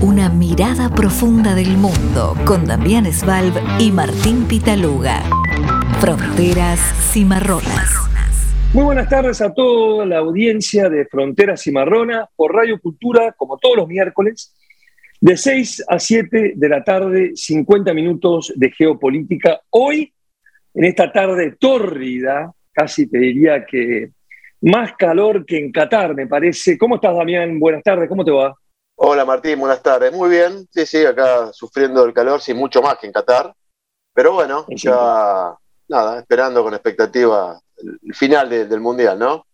Una mirada profunda del mundo con Damián Svalb y Martín Pitaluga. Fronteras Cimarronas. Muy buenas tardes a toda la audiencia de Fronteras Cimarronas por Radio Cultura, como todos los miércoles, de 6 a 7 de la tarde, 50 minutos de geopolítica. Hoy, en esta tarde tórrida, casi te diría que más calor que en Qatar, me parece. ¿Cómo estás, Damián? Buenas tardes, ¿cómo te va? Hola Martín, buenas tardes. Muy bien, sí, sí, acá sufriendo el calor, sí, mucho más que en Qatar. Pero bueno, ya nada, esperando con expectativa el final del Mundial, ¿no?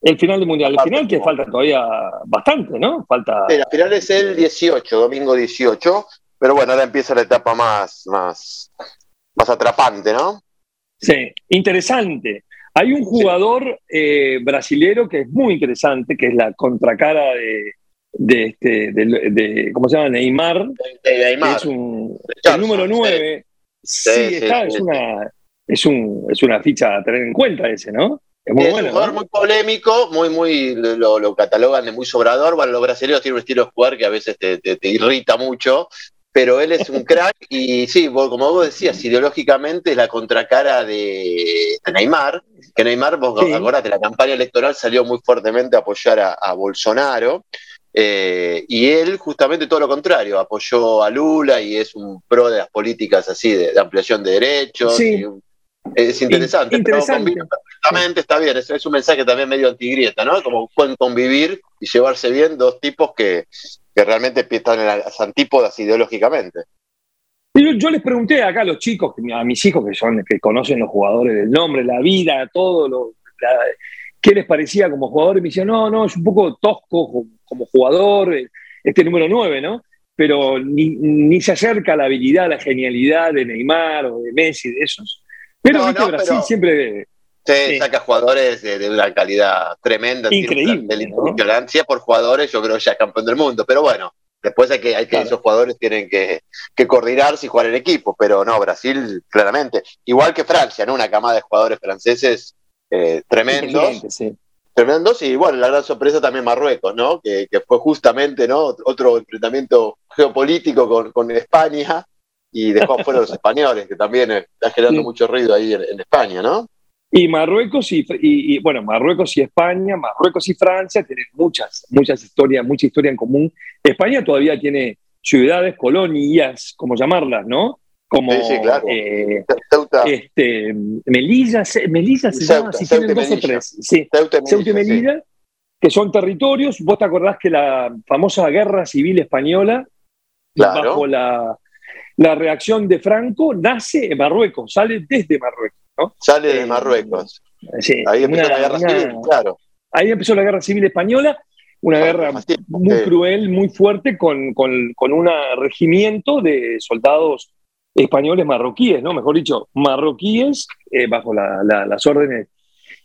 El final del Mundial, el final que falta todavía bastante, ¿no? Falta... Sí, la final es el 18, domingo 18, pero bueno, ahora empieza la etapa más, más, más atrapante, ¿no? Sí, interesante. Hay un jugador eh, brasilero que es muy interesante, que es la contracara de, de, este, de, ¿cómo se llama? Neymar. Neymar. es un, el número 9. Sí, está, es, una, es, un, es una ficha a tener en cuenta ese, ¿no? Es, muy bueno, un jugador muy polémico, muy, muy, lo, lo, catalogan de muy sobrador. Bueno, los brasileños tienen un estilo de jugar que a veces te, te, irrita mucho, pero él es un crack y sí, como vos decías, ideológicamente es la contracara de, Neymar, que Neymar, vos sí. acordate, la campaña electoral salió muy fuertemente a apoyar a, a Bolsonaro, eh, y él, justamente todo lo contrario, apoyó a Lula y es un pro de las políticas así de, ampliación de derechos. es interesante, interesante. perfectamente, está bien. Es, un mensaje también medio antigrieta, ¿no? Como pueden convivir y llevarse bien dos tipos que, que realmente están en las antípodas ideológicamente. Yo, yo, les pregunté acá a los chicos, a mis hijos que son que conocen los jugadores del nombre, la vida, todo lo, qué les parecía como jugador y me decían, no, no, es un poco tosco como jugador, eh, este número 9, ¿no? Pero ni, se acerca a la habilidad, a la genialidad de Neymar o de Messi, de esos. Pero no, Brasil siempre... Sí, saca jugadores de, una calidad tremenda. Increíble. De la por jugadores, yo creo que ya es campeón del mundo. Pero bueno, después hay que, hay que esos jugadores tienen que, que, coordinarse y jugar en equipo. Pero no, Brasil, claramente. Igual que Francia, ¿no? Una camada de jugadores franceses eh, tremendos. Tremendos, y bueno, la gran sorpresa también Marruecos, ¿no? Que, fue justamente, ¿no? Otro enfrentamiento geopolítico con, con España y dejó fuera los españoles, que también está generando mucho ruido ahí en, España, ¿no? Y Marruecos y, y, bueno, Marruecos y España, Marruecos y Francia tienen muchas, muchas historias, mucha historia en común. España todavía tiene ciudades, colonias, como llamarlas, ¿no? Como eh, este, Melilla, Melilla se llama, si tienen dos o tres. Sí, Ceuta y Melilla, que son territorios. Vos te acordás que la famosa guerra civil española, bajo la, la, reacción de Franco, nace en Marruecos, sale desde Marruecos. ¿no? Sale de eh, Marruecos. Sí, ahí empezó la guerra civil, claro. Ahí empezó la guerra civil española una guerra muy cruel, muy fuerte, con, con, con un regimiento de soldados españoles marroquíes, ¿no? Mejor dicho, marroquíes eh, bajo las órdenes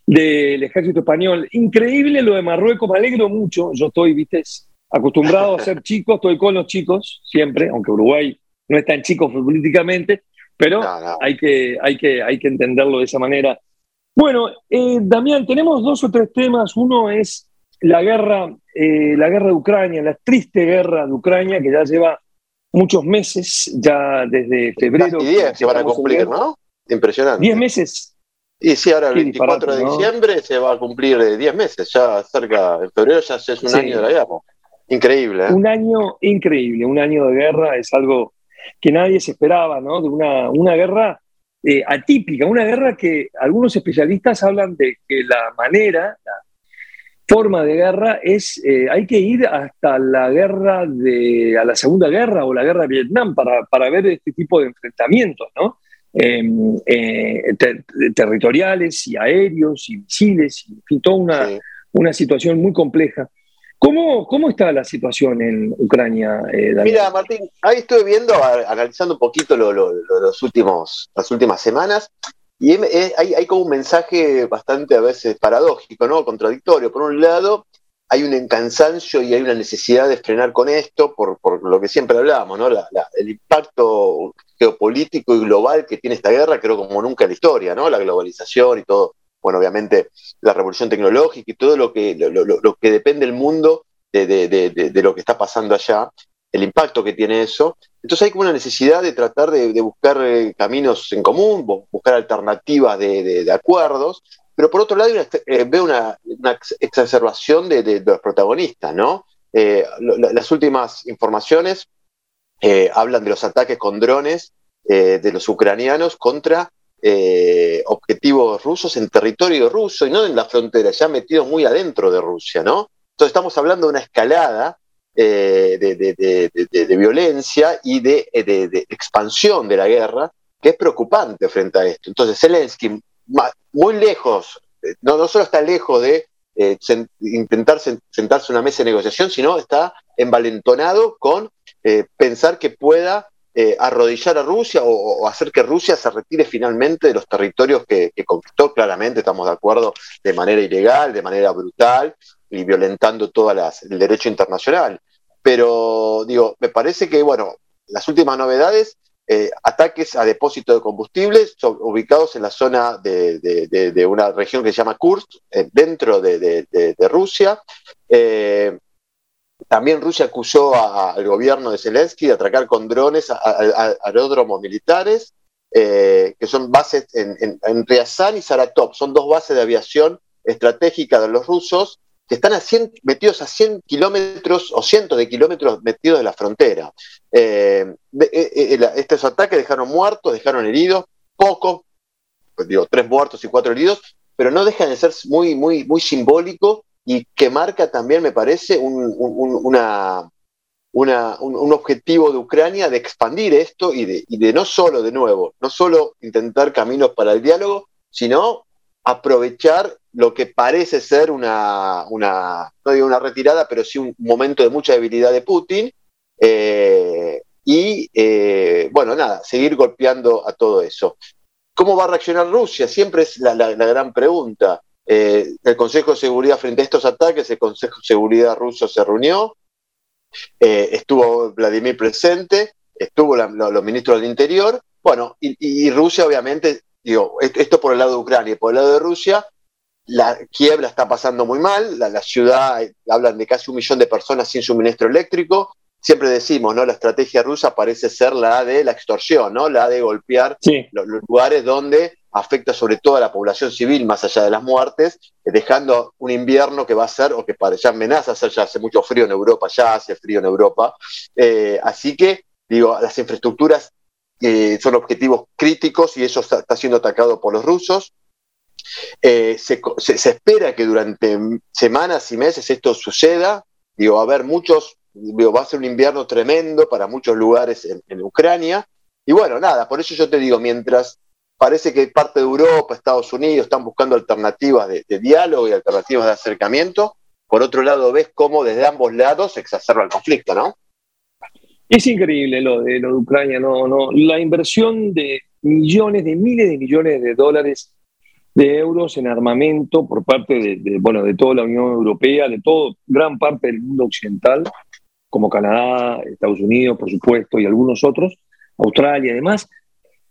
del ejército español. Increíble lo de Marruecos, me alegro mucho. Yo estoy, viste, acostumbrado a ser chico, estoy con los chicos siempre, aunque Uruguay no es tan chico políticamente, pero Hay, que, hay, que, hay que entenderlo de esa manera. Bueno, eh, Damián, tenemos dos o tres temas. Uno es la guerra, eh, la guerra de Ucrania, la triste guerra de Ucrania que ya lleva muchos meses, ya desde febrero. Y 10 se van a cumplir, ¿no? Impresionante. 10 meses. Y sí, ahora el 24 de diciembre se va a cumplir 10 meses, ya cerca, en febrero ya es un año de la guerra. Increíble. ¿eh? Un año increíble, un año de guerra es algo que nadie se esperaba, ¿no? De una, una guerra eh, atípica, una guerra que algunos especialistas hablan de que la manera, la, forma de guerra es, eh, hay que ir hasta la guerra de, a la Segunda Guerra o la guerra de Vietnam para, para ver este tipo de enfrentamientos, ¿no? Em, eh, territoriales y aéreos y misiles, y, en fin, toda una, una situación muy compleja. ¿Cómo, ¿Cómo, está la situación en Ucrania? Eh, Mira, Martín, ahí estoy viendo, analizando un poquito los últimos, las últimas semanas, y hay, como un mensaje bastante a veces paradójico, ¿no? Contradictorio. Por un lado, hay un cansancio y hay una necesidad de frenar con esto, por, lo que siempre hablábamos, ¿no? el impacto geopolítico y global que tiene esta guerra, creo como nunca en la historia, ¿no? La globalización y todo, bueno, obviamente la revolución tecnológica y todo lo que, lo, que depende del mundo de, de, lo que está pasando allá. El impacto que tiene eso. Entonces hay como una necesidad de tratar de, buscar eh, caminos en común, buscar alternativas de, acuerdos, pero por otro lado eh, veo una, exacerbación de, los protagonistas, ¿no? Eh, las últimas informaciones hablan de los ataques con drones de los ucranianos contra objetivos rusos en territorio ruso y no en la frontera, ya metidos muy adentro de Rusia, ¿no? Entonces estamos hablando de una escalada eh, de, violencia y de, expansión de la guerra, que es preocupante frente a esto. Entonces Zelensky, muy lejos, eh, no, solo está lejos de eh, intentar sentarse a una mesa de negociación, sino está envalentonado con pensar que pueda arrodillar a Rusia o, hacer que Rusia se retire finalmente de los territorios que, que, conquistó, claramente estamos de acuerdo, de manera ilegal, de manera brutal y violentando todo el derecho internacional. Pero digo, me parece que, bueno, las últimas novedades, eh, ataques a depósitos de combustibles ubicados en la zona de, una región que se llama Kursk, eh, dentro de, Rusia. Eh, también Rusia acusó al gobierno de Zelensky de atracar con drones a, aeródromos militares, que son bases en, en, Ryazán y Saratov, son dos bases de aviación estratégica de los rusos que están metidos a 100 kilómetros o cientos de kilómetros metidos de la frontera. Eh, eh, eh, estos ataques dejaron muertos, dejaron heridos, pocos, pues digo, tres muertos y cuatro heridos, pero no dejan de ser muy, muy, muy simbólico y que marca también, me parece, un, una, un, objetivo de Ucrania de expandir esto y de no solo, de nuevo, no solo intentar caminos para el diálogo, sino aprovechar lo que parece ser una, no digo una retirada, pero sí un momento de mucha debilidad de Putin. Eh, y eh, bueno, nada, seguir golpeando a todo eso. ¿Cómo va a reaccionar Rusia? Siempre es la, gran pregunta. Eh, el Consejo de Seguridad frente a estos ataques, el Consejo de Seguridad ruso se reunió, estuvo Vladimir presente, estuvo los ministros del Interior, bueno, y, Rusia obviamente, digo, esto por el lado de Ucrania y por el lado de Rusia, la Kiev la está pasando muy mal, la, ciudad, hablan de casi un millón de personas sin suministro eléctrico. Siempre decimos, ¿no? La estrategia rusa parece ser la de la extorsión, ¿no? La de golpear los, lugares donde afecta sobre todo a la población civil, más allá de las muertes, dejando un invierno que va a ser, o que ya amenaza ser, ya hace mucho frío en Europa, ya hace frío en Europa. Eh, así que, digo, las infraestructuras eh, son objetivos críticos y eso está siendo atacado por los rusos. Eh, se, espera que durante semanas y meses esto suceda. Digo, va a haber muchos, va a ser un invierno tremendo para muchos lugares en, Ucrania. Y bueno, nada, por eso yo te digo, mientras parece que parte de Europa, Estados Unidos están buscando alternativas de, diálogo y alternativas de acercamiento, por otro lado ves cómo desde ambos lados se exacerba el conflicto, ¿no? Es increíble lo de, lo de Ucrania, no, no. La inversión de millones, de miles de millones de dólares de euros en armamento por parte de, bueno, de toda la Unión Europea, de todo, gran parte del mundo occidental, como Canadá, Estados Unidos, por supuesto, y algunos otros, Australia además,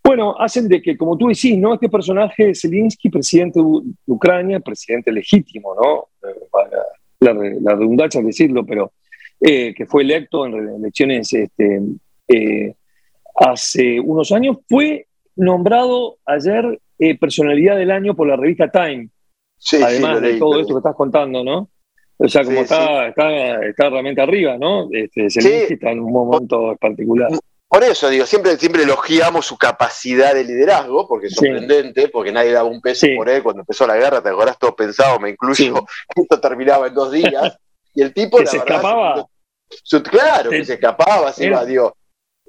bueno, hacen de que, como tú decís, ¿no? Este personaje, Zelensky, presidente de Ucrania, presidente legítimo, ¿no? Para la, la redundancia decirlo, pero eh, que fue electo en elecciones este, eh, hace unos años, fue nombrado ayer eh, personalidad del año por la revista Time. Además de todo esto que estás contando, ¿no? O sea, como está, está, está, realmente arriba, ¿no? Este, Zelensky está en un momento particular. Por eso, digo, siempre, siempre elogiamos su capacidad de liderazgo, porque es sorprendente, porque nadie daba un peso por él. Cuando empezó la guerra, te acordás todo pensado, me incluyo, esto terminaba en dos días, y el tipo, se escapaba. claro, que se escapaba, se iba, digo,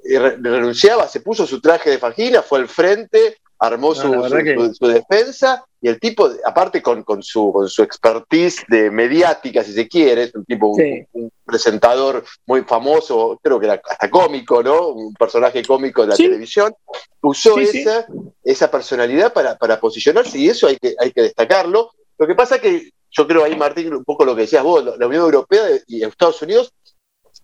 renunciaba, se puso su traje de fajina, fue al frente, armó su, defensa y el tipo, aparte con, su, con su expertise de mediática, si se quiere, es un tipo, un, presentador muy famoso, creo que era hasta cómico, ¿no? Un personaje cómico de la televisión, usó esa, esa personalidad para, para, posicionarse y eso hay que, hay que destacarlo. Lo que pasa que yo creo ahí, Martín, un poco lo que decías vos, la Unión Europea y Estados Unidos,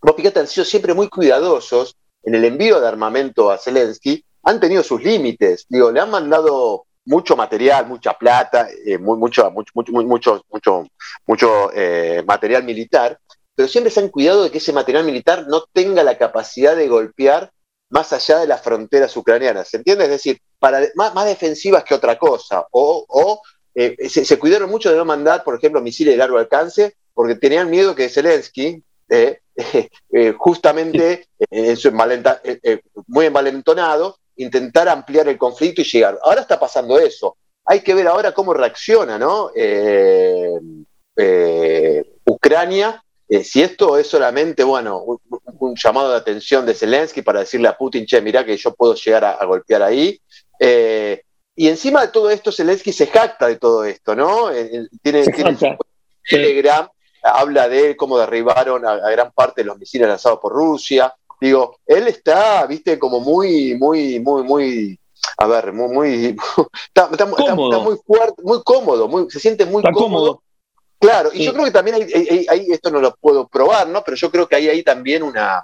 vos fíjate, han sido siempre muy cuidadosos en el envío de armamento a Zelensky, han tenido sus límites. Digo, le han mandado mucho material, mucha plata, eh, mucho, mucho, mucho, mucho, mucho, mucho eh, material militar, pero siempre se han cuidado de que ese material militar no tenga la capacidad de golpear más allá de las fronteras ucranianas, ¿se entiende? Es decir, para, más, defensivas que otra cosa, o, eh, se, cuidaron mucho de no mandar, por ejemplo, misiles de largo alcance, porque tenían miedo que Zelensky, eh, eh, justamente en su muy envalentonado, intentara ampliar el conflicto y llegar. Ahora está pasando eso. Hay que ver ahora cómo reacciona ¿no? Ucrania si esto es solamente, bueno, un, llamado de atención de Zelensky para decirle a Putin, che, mirá que yo puedo llegar a, golpear ahí. Eh, y encima de todo esto, Zelensky se jacta de todo esto, ¿no? Eh, tiene, Telegram, habla de cómo derribaron a, gran parte de los misiles lanzados por Rusia. Digo, él está, viste, como muy, muy, muy, muy, a ver, muy, muy, está, muy fuerte, muy cómodo, muy, se siente muy cómodo Claro, y yo creo que también hay, esto no lo puedo probar, ¿no? Pero yo creo que hay ahí también una,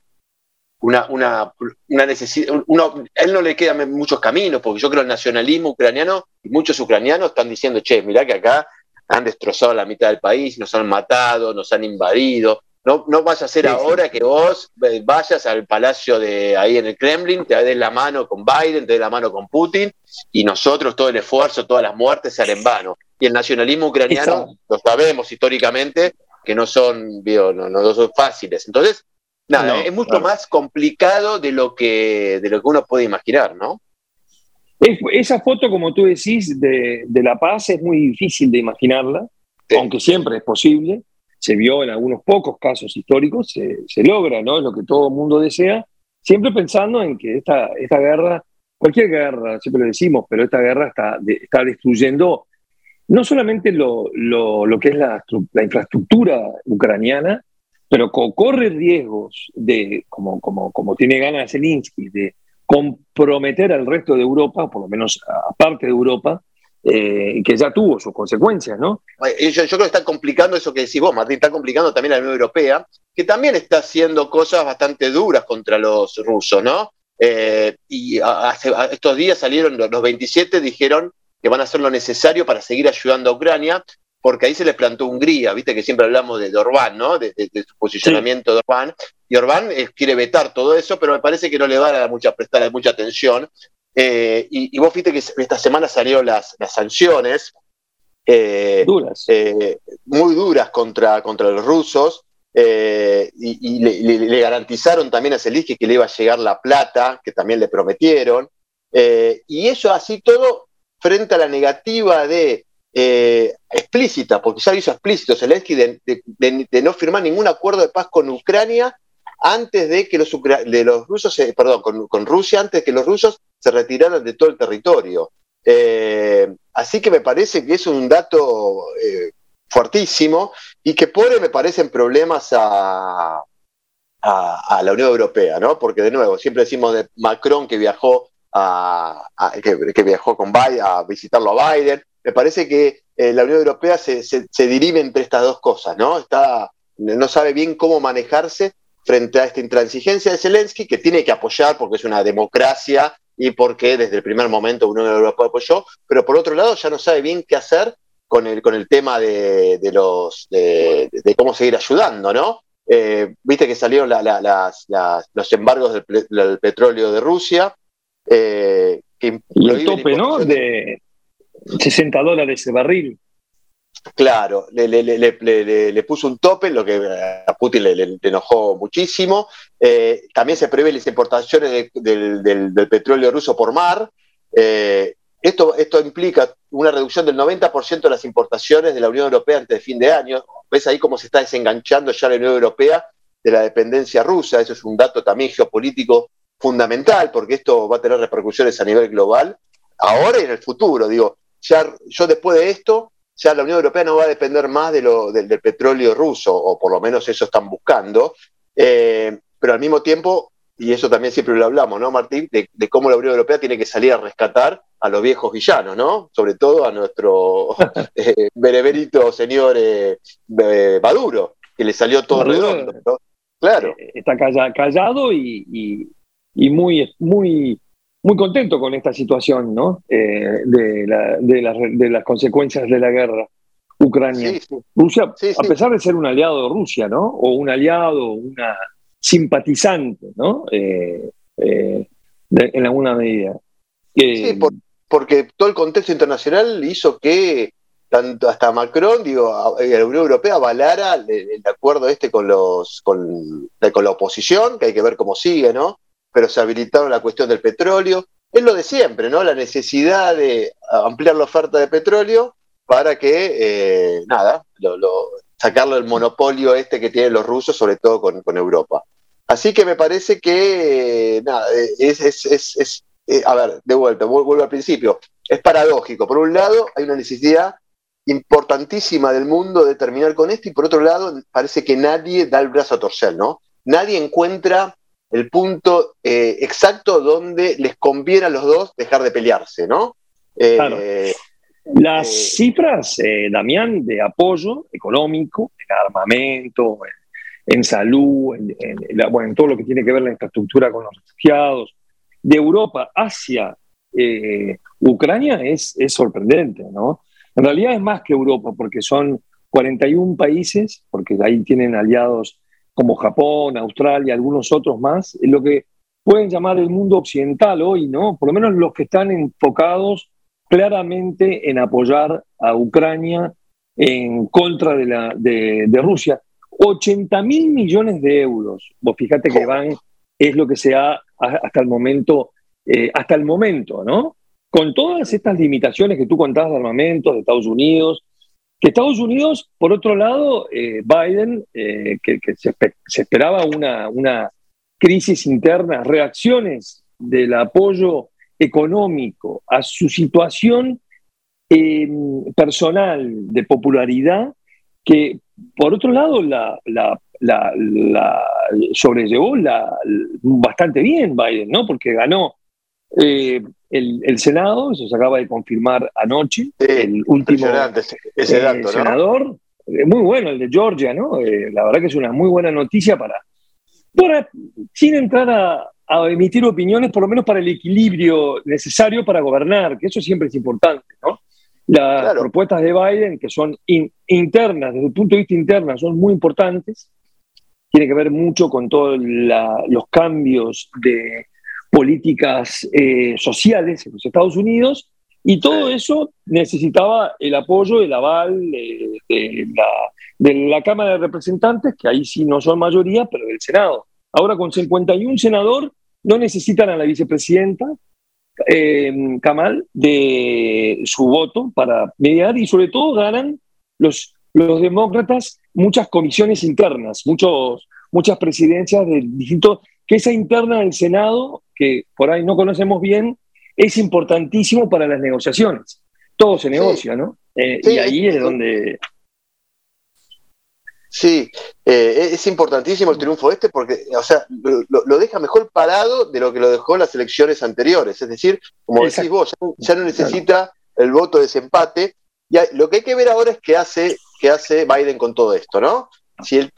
una, una, una necesidad, uno, él no le quedan muchos caminos, porque yo creo el nacionalismo ucraniano, y muchos ucranianos están diciendo, che, mirá que acá han destrozado la mitad del país, nos han matado, nos han invadido, no, no vaya a ser ahora que vos vayas al palacio de ahí en el Kremlin, te des la mano con Biden, te des la mano con Putin, y nosotros todo el esfuerzo, todas las muertes se en vano. Y el nacionalismo ucraniano, lo sabemos históricamente, que no son, no, son fáciles. Entonces, nada, es mucho más complicado de lo, que, de lo que uno puede imaginar, ¿no? esa foto, como tú decís, de, la paz es muy difícil de imaginarla, aunque siempre es posible se vio en algunos pocos casos históricos, se, logra, ¿no? Es lo que todo el mundo desea, siempre pensando en que esta, esta guerra, cualquier guerra, siempre lo decimos, pero esta guerra está, está destruyendo no solamente lo, lo, que es la, la, infraestructura ucraniana, pero corre riesgos de, como, como, como tiene ganas Zelensky, de comprometer al resto de Europa, por lo menos a parte de Europa, eh, que ya tuvo sus consecuencias, ¿no? Yo, creo que está complicando eso que decís vos, Martín, está complicando también la Unión Europea, que también está haciendo cosas bastante duras contra los rusos, ¿no? Eh, y hace, estos días salieron los 27, dijeron que van a hacer lo necesario para seguir ayudando a Ucrania, porque ahí se les plantó Hungría, viste que siempre hablamos de, Orbán, ¿no? De, su posicionamiento de Orbán, y Orbán eh, quiere vetar todo eso, pero me parece que no le va a mucha, prestar mucha atención, eh, y, vos viste que esta semana salieron las, sanciones. Eh, duras. Muy duras contra, contra los rusos. y, le, garantizaron también a Zelensky que le iba a llegar la plata, que también le prometieron. y eso así todo frente a la negativa de explícita, porque ya lo hizo explícito Zelensky, de, no firmar ningún acuerdo de paz con Ucrania antes de que los, rusos, perdón, con, Rusia, antes de que los rusos se retiraran de todo el territorio. Eh, así que me parece que es un dato eh, fuertísimo y que pone, me parecen, problemas a, a, la Unión Europea, ¿no? Porque de nuevo, siempre decimos de Macron que viajó a, que, viajó con Biden, a visitarlo a Biden. Me parece que eh, la Unión Europea se, se, se, dirime entre estas dos cosas, ¿no? Está, no sabe bien cómo manejarse frente a esta intransigencia de Zelensky, que tiene que apoyar porque es una democracia y porque desde el primer momento Unión Europea apoyó, pero por otro lado ya no sabe bien qué hacer con el, con el tema de, los, de, cómo seguir ayudando, ¿no? Eh, viste que salieron los embargos del, petróleo de Rusia. Eh, y el tope, ¿no? De 60 dólares de barril. Claro, le, puso un tope, lo que a Putin le, enojó muchísimo. Eh, también se prevé las importaciones del, petróleo ruso por mar. Eh, esto, esto implica una reducción del 90% de las importaciones de la Unión Europea antes de fin de año. Ves ahí cómo se está desenganchando ya la Unión Europea de la dependencia rusa. Eso es un dato también geopolítico fundamental, porque esto va a tener repercusiones a nivel global, ahora y en el futuro. Digo, ya yo después de esto ya la Unión Europea no va a depender más de lo, del petróleo ruso, o por lo menos eso están buscando, eh, pero al mismo tiempo, y eso también siempre lo hablamos, ¿no, Martín? De, cómo la Unión Europea tiene que salir a rescatar a los viejos villanos, ¿no? Sobre todo a nuestro eh, bereberito señor eh, Maduro, que le salió todo redondo, ¿no? Claro. Está callado y, y muy, muy muy contento con esta situación ¿no? Eh, de, de, las consecuencias de la guerra. Ucrania. Rusia, a pesar de ser un aliado de Rusia, ¿no? O un aliado, una simpatizante, ¿no? Eh, eh, en alguna medida. sí, porque todo el contexto internacional hizo que tanto hasta Macron, digo, la Unión Europea avalara el, acuerdo este con los con, con la oposición, que hay que ver cómo sigue, ¿no? Pero se habilitaron la cuestión del petróleo. Es lo de siempre, ¿no? La necesidad de ampliar la oferta de petróleo para que, eh, nada, lo, sacarlo del monopolio este que tienen los rusos, sobre todo con, Europa. Así que me parece que, nada, es, es, eh, a ver, de vuelta, vuelvo al principio, es paradójico. Por un lado, hay una necesidad importantísima del mundo de terminar con esto y por otro lado, parece que nadie da el brazo a torcer, ¿no? Nadie encuentra el punto eh, exacto donde les conviene a los dos dejar de pelearse, ¿no? Las eh, cifras, eh, Damián, de apoyo económico, en armamento, en, salud, en, todo lo que tiene que ver la infraestructura con los refugiados, de Europa hacia eh, Ucrania es, es, sorprendente, ¿no? En realidad es más que Europa, porque son 41 países, porque ahí tienen aliados como Japón, Australia, algunos otros más, lo que pueden llamar el mundo occidental hoy, ¿no? Por lo menos los que están enfocados claramente en apoyar a Ucrania en contra de, la, de, Rusia. 80 mil millones de euros, vos fíjate que van, es lo que se ha hasta el momento, eh, hasta el momento, ¿no? Con todas estas limitaciones que tú contabas de armamentos de Estados Unidos, que Estados Unidos, por otro lado, eh, Biden, eh, que, se, esperaba una, una crisis interna, reacciones del apoyo económico, a su situación eh, personal de popularidad, que por otro lado la, la, sobrellevó bastante bien Biden, ¿no? Porque ganó eh, el, Senado, eso se acaba de confirmar anoche, el último eh, senador, muy bueno el de Georgia, ¿no? la verdad que es una muy buena noticia para, para sin entrar a, a emitir opiniones, por lo menos para el equilibrio necesario para gobernar, que eso siempre es importante, ¿no? Las propuestas de Biden, que son internas, desde el punto de vista interno, son muy importantes, tiene que ver mucho con todos los cambios de políticas eh, sociales en los Estados Unidos, y todo eso necesitaba el apoyo, el aval de, la, de la Cámara de Representantes, que ahí sí no son mayoría, pero del Senado. Ahora con 51 senadores no necesitan a la vicepresidenta eh, Kamal de su voto para mediar y sobre todo ganan los, los demócratas muchas comisiones internas, muchos, muchas presidencias de distintos, que esa interna del Senado, que por ahí no conocemos bien, es importantísimo para las negociaciones. Todo se negocia, ¿no? Eh, y ahí es donde Sí, eh, es importantísimo el triunfo este porque, o sea, lo, deja mejor parado de lo que lo dejó las elecciones anteriores. Es decir, como decís vos, ya, no necesita el voto de desempate. Y lo que hay que ver ahora es qué hace, qué hace Biden con todo esto, ¿no? Si él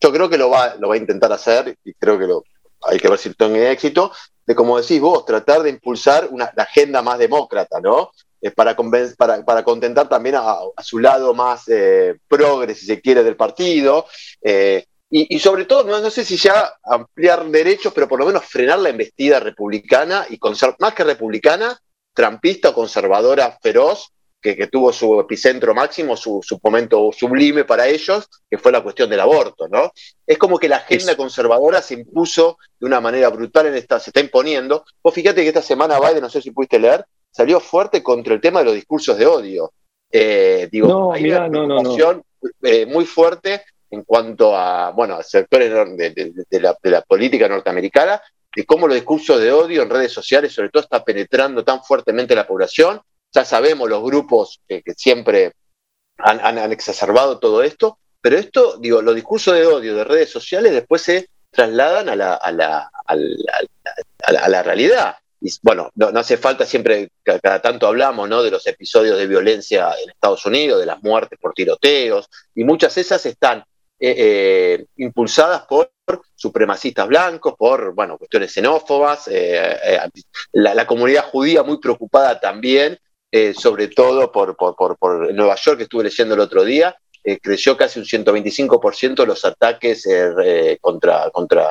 yo creo que lo va, lo va a intentar hacer y creo que lo, hay que ver si tiene éxito, de como decís vos, tratar de impulsar una, agenda más demócrata, ¿no? para, para, para, contentar también a, su lado más eh, progre, si se quiere, del partido. Eh, y, sobre todo, no, no, sé si ya ampliar derechos, pero por lo menos frenar la embestida republicana y más que republicana, trampista o conservadora feroz, que, que tuvo su epicentro máximo, su, su, momento sublime para ellos, que fue la cuestión del aborto, ¿no? Es como que la agenda conservadora se impuso de una manera brutal en esta, se está imponiendo. Vos fíjate que esta semana Biden, no sé si pudiste leer, salió fuerte contra el tema de los discursos de odio. Eh, digo, hay una no, eh, muy fuerte en cuanto a, bueno, sectores de, la, política norteamericana, de cómo los discursos de odio en redes sociales, sobre todo, está penetrando tan fuertemente la población. Ya sabemos los grupos que, siempre han, exacerbado todo esto, pero esto, digo, los discursos de odio de redes sociales después se trasladan a la, a la, a la realidad bueno, no, hace falta siempre, cada, tanto hablamos, ¿no? De los episodios de violencia en Estados Unidos, de las muertes por tiroteos, y muchas de esas están eh, eh, impulsadas por supremacistas blancos, por, bueno, cuestiones xenófobas, eh, la, comunidad judía muy preocupada también eh, sobre todo por, por, Nueva York, que estuve leyendo el otro día, eh, creció casi un 125% los ataques eh, contra, contra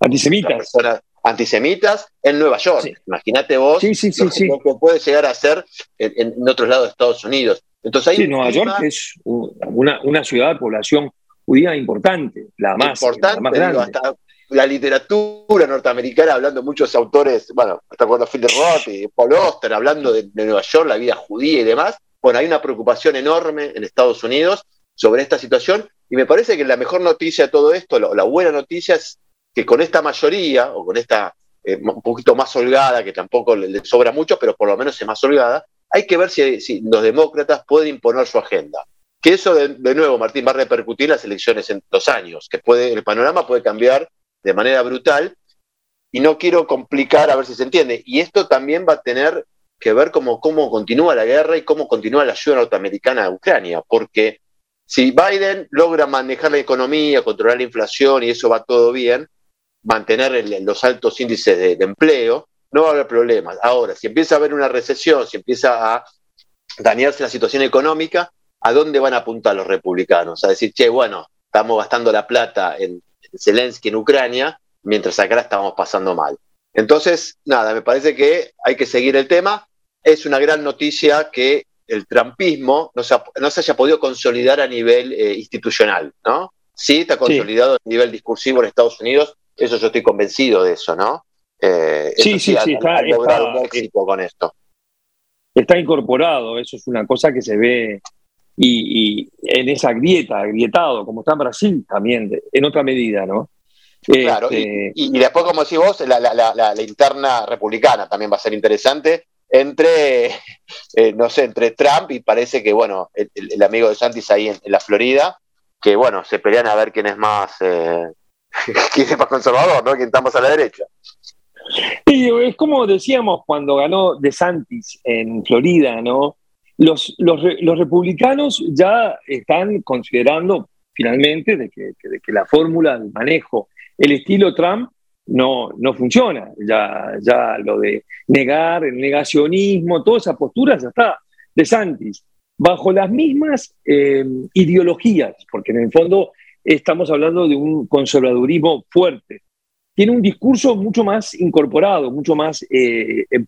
antisemitas. personas antisemitas en Nueva York. Imagínate vos lo, que puede llegar a ser en, otros lados de Estados Unidos. Entonces, sí, Nueva York es una, una, ciudad de población judía importante, la más, importante, la grande. hasta la literatura norteamericana, hablando muchos autores, bueno, hasta cuando Philip Roth y Paul Oster, hablando de, Nueva York, la vida judía y demás, bueno, hay una preocupación enorme en Estados Unidos sobre esta situación y me parece que la mejor noticia de todo esto, la, buena noticia es que con esta mayoría, o con esta eh, un poquito más holgada, que tampoco le, sobra mucho, pero por lo menos es más holgada, hay que ver si, los demócratas pueden imponer su agenda. Que eso, de, de, nuevo, Martín, va a repercutir en las elecciones en dos años, que puede, el panorama puede cambiar de manera brutal y no quiero complicar a ver si se entiende. Y esto también va a tener que ver cómo, cómo continúa la guerra y cómo continúa la ayuda norteamericana a Ucrania, porque si Biden logra manejar la economía, controlar la inflación y eso va todo bien, mantener los altos índices de, empleo, no va a haber problemas. Ahora, si empieza a haber una recesión, si empieza a dañarse la situación económica, ¿a dónde van a apuntar los republicanos? A decir, che, bueno, estamos gastando la plata en Zelensky en Ucrania, mientras acá la estábamos pasando mal. Entonces, nada, me parece que hay que seguir el tema. Es una gran noticia que el trumpismo no se, haya podido consolidar a nivel eh, institucional, ¿no? Sí, está consolidado a nivel discursivo en Estados Unidos, eso yo estoy convencido de eso, ¿no? Eh, sí, sí, sí, está, un éxito con esto. Está incorporado, eso es una cosa que se ve y, en esa grieta, agrietado, como está en Brasil también, en otra medida, ¿no? Claro, y, este, después, como decís vos, la, interna republicana también va a ser interesante entre, eh, no sé, entre Trump y parece que, bueno, el, amigo de Santis ahí en, la Florida, que, bueno, se pelean a ver quién es más, eh, quién es más conservador, ¿no? Quién está más a la derecha. Sí, es como decíamos cuando ganó De Santis en Florida, ¿no? Los, republicanos ya están considerando finalmente de que, la fórmula de manejo, el estilo Trump, no, no funciona. Ya, ya lo de negar, el negacionismo, toda esa postura ya está. De Santis, bajo las mismas eh, ideologías, porque en el fondo estamos hablando de un conservadurismo fuerte. Tiene un discurso mucho más incorporado, mucho más eh, eh,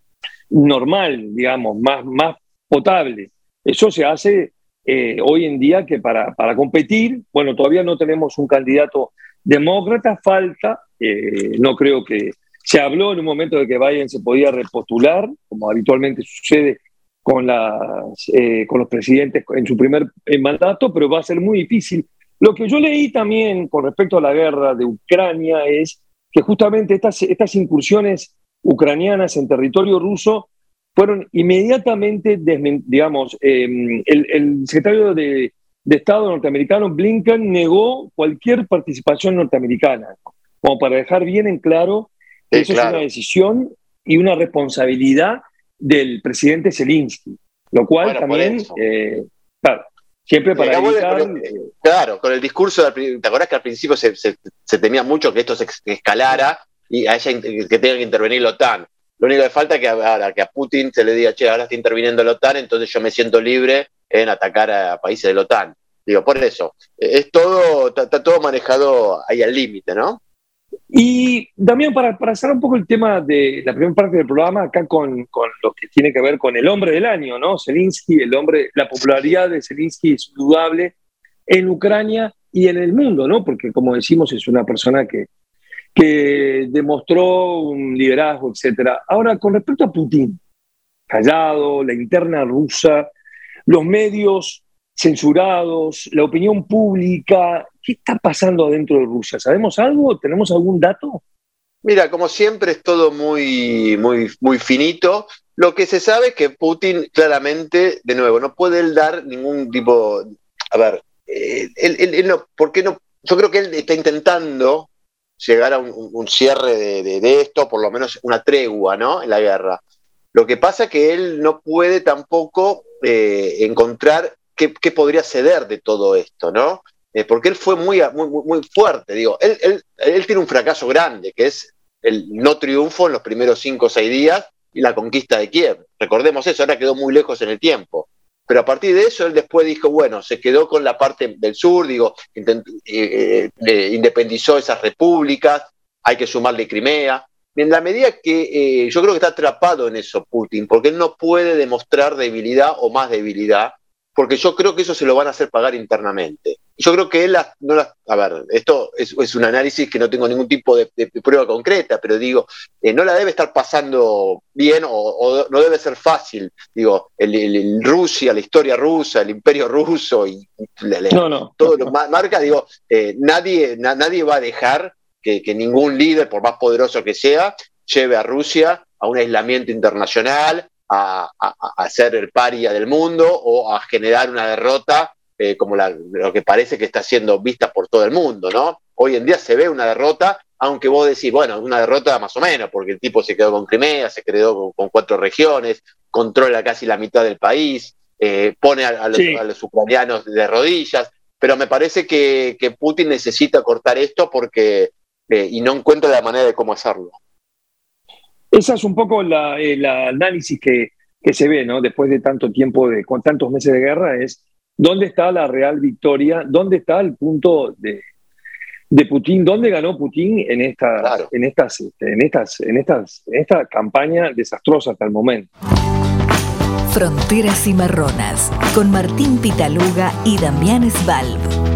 normal, digamos, más, más potable. Eso se hace eh, hoy en día que para, para, competir, bueno, todavía no tenemos un candidato demócrata, falta, eh, no creo que se habló en un momento de que Biden se podía repostular, como habitualmente sucede con, las, eh, con los presidentes en su primer mandato, pero va a ser muy difícil. Lo que yo leí también con respecto a la guerra de Ucrania es que justamente estas, estas incursiones ucranianas en territorio ruso fueron inmediatamente, digamos, em, el, secretario de, Estado norteamericano, Blinken, negó cualquier participación norteamericana, como para dejar bien en claro que eso es una decisión y una responsabilidad del presidente Zelensky, lo cual también, eh, claro, siempre para evitar... Claro, con el discurso, ¿te acordás que al principio se, temía mucho que esto se escalara y haya, que tenga que intervenir la OTAN? Lo único que falta es que a, que a Putin se le diga, che, ahora está interviniendo la OTAN, entonces yo me siento libre en atacar a países de la OTAN. Digo, por eso, es todo, está, todo manejado ahí al límite, ¿no? Y también para, para un poco el tema de la primera parte del programa, acá con, con, lo que tiene que ver con el hombre del año, ¿no? Zelensky, el hombre, la popularidad de Zelensky es indudable en Ucrania y en el mundo, ¿no? Porque como decimos, es una persona que que demostró un liderazgo, etc. Ahora, con respecto a Putin, callado, la interna rusa, los medios censurados, la opinión pública, ¿qué está pasando adentro de Rusia? ¿Sabemos algo? ¿Tenemos algún dato? Mira, como siempre es todo muy, muy, muy finito. Lo que se sabe es que Putin claramente, de nuevo, no puede dar ningún tipo, a ver, eh, él, no, ¿por qué no? Yo creo que él está intentando llegar a un, cierre de, esto, por lo menos una tregua, ¿no? En la guerra. Lo que pasa es que él no puede tampoco eh, encontrar qué, podría ceder de todo esto, ¿no? Eh, porque él fue muy, muy, muy fuerte, digo, él, él, él, tiene un fracaso grande, que es el no triunfo en los primeros cinco o seis días y la conquista de Kiev. recordemos eso, ahora quedó muy lejos en el tiempo. Pero a partir de eso, él después dijo, bueno, se quedó con la parte del sur, digo, eh, eh, independizó esas repúblicas, hay que sumarle Crimea. En la medida que eh, yo creo que está atrapado en eso Putin, porque él no puede demostrar debilidad o más debilidad, porque yo creo que eso se lo van a hacer pagar internamente. Yo creo que él no las, a ver, esto es, un análisis que no tengo ningún tipo de, prueba concreta, pero digo, eh, no la debe estar pasando bien o, no debe ser fácil. Digo, el, Rusia, la historia rusa, el imperio ruso y todo lo marca, digo, eh, nadie, nadie va a dejar que, que ningún líder, por más poderoso que sea, lleve a Rusia a un aislamiento internacional, a, ser el paria del mundo o a generar una derrota eh, como lo que parece que está siendo vista por todo el mundo, ¿no? Hoy en día se ve una derrota, aunque vos decís, bueno, una derrota más o menos, porque el tipo se quedó con Crimea, se quedó con, cuatro regiones, controla casi la mitad del país, eh, pone a, los, ucranianos de rodillas, pero me parece que, Putin necesita cortar esto porque eh, y no encuentra la manera de cómo hacerlo. Esa es un poco el análisis que, se ve, ¿no? Después de tanto tiempo, de, con tantos meses de guerra, es dónde está la real victoria, dónde está el punto de, Putin, dónde ganó Putin en, esta, en, estas, en, estas, en, estas, en esta campaña desastrosa hasta el momento. Fronteras y Marronas, con Martín Pitaluga y Damián Svalb.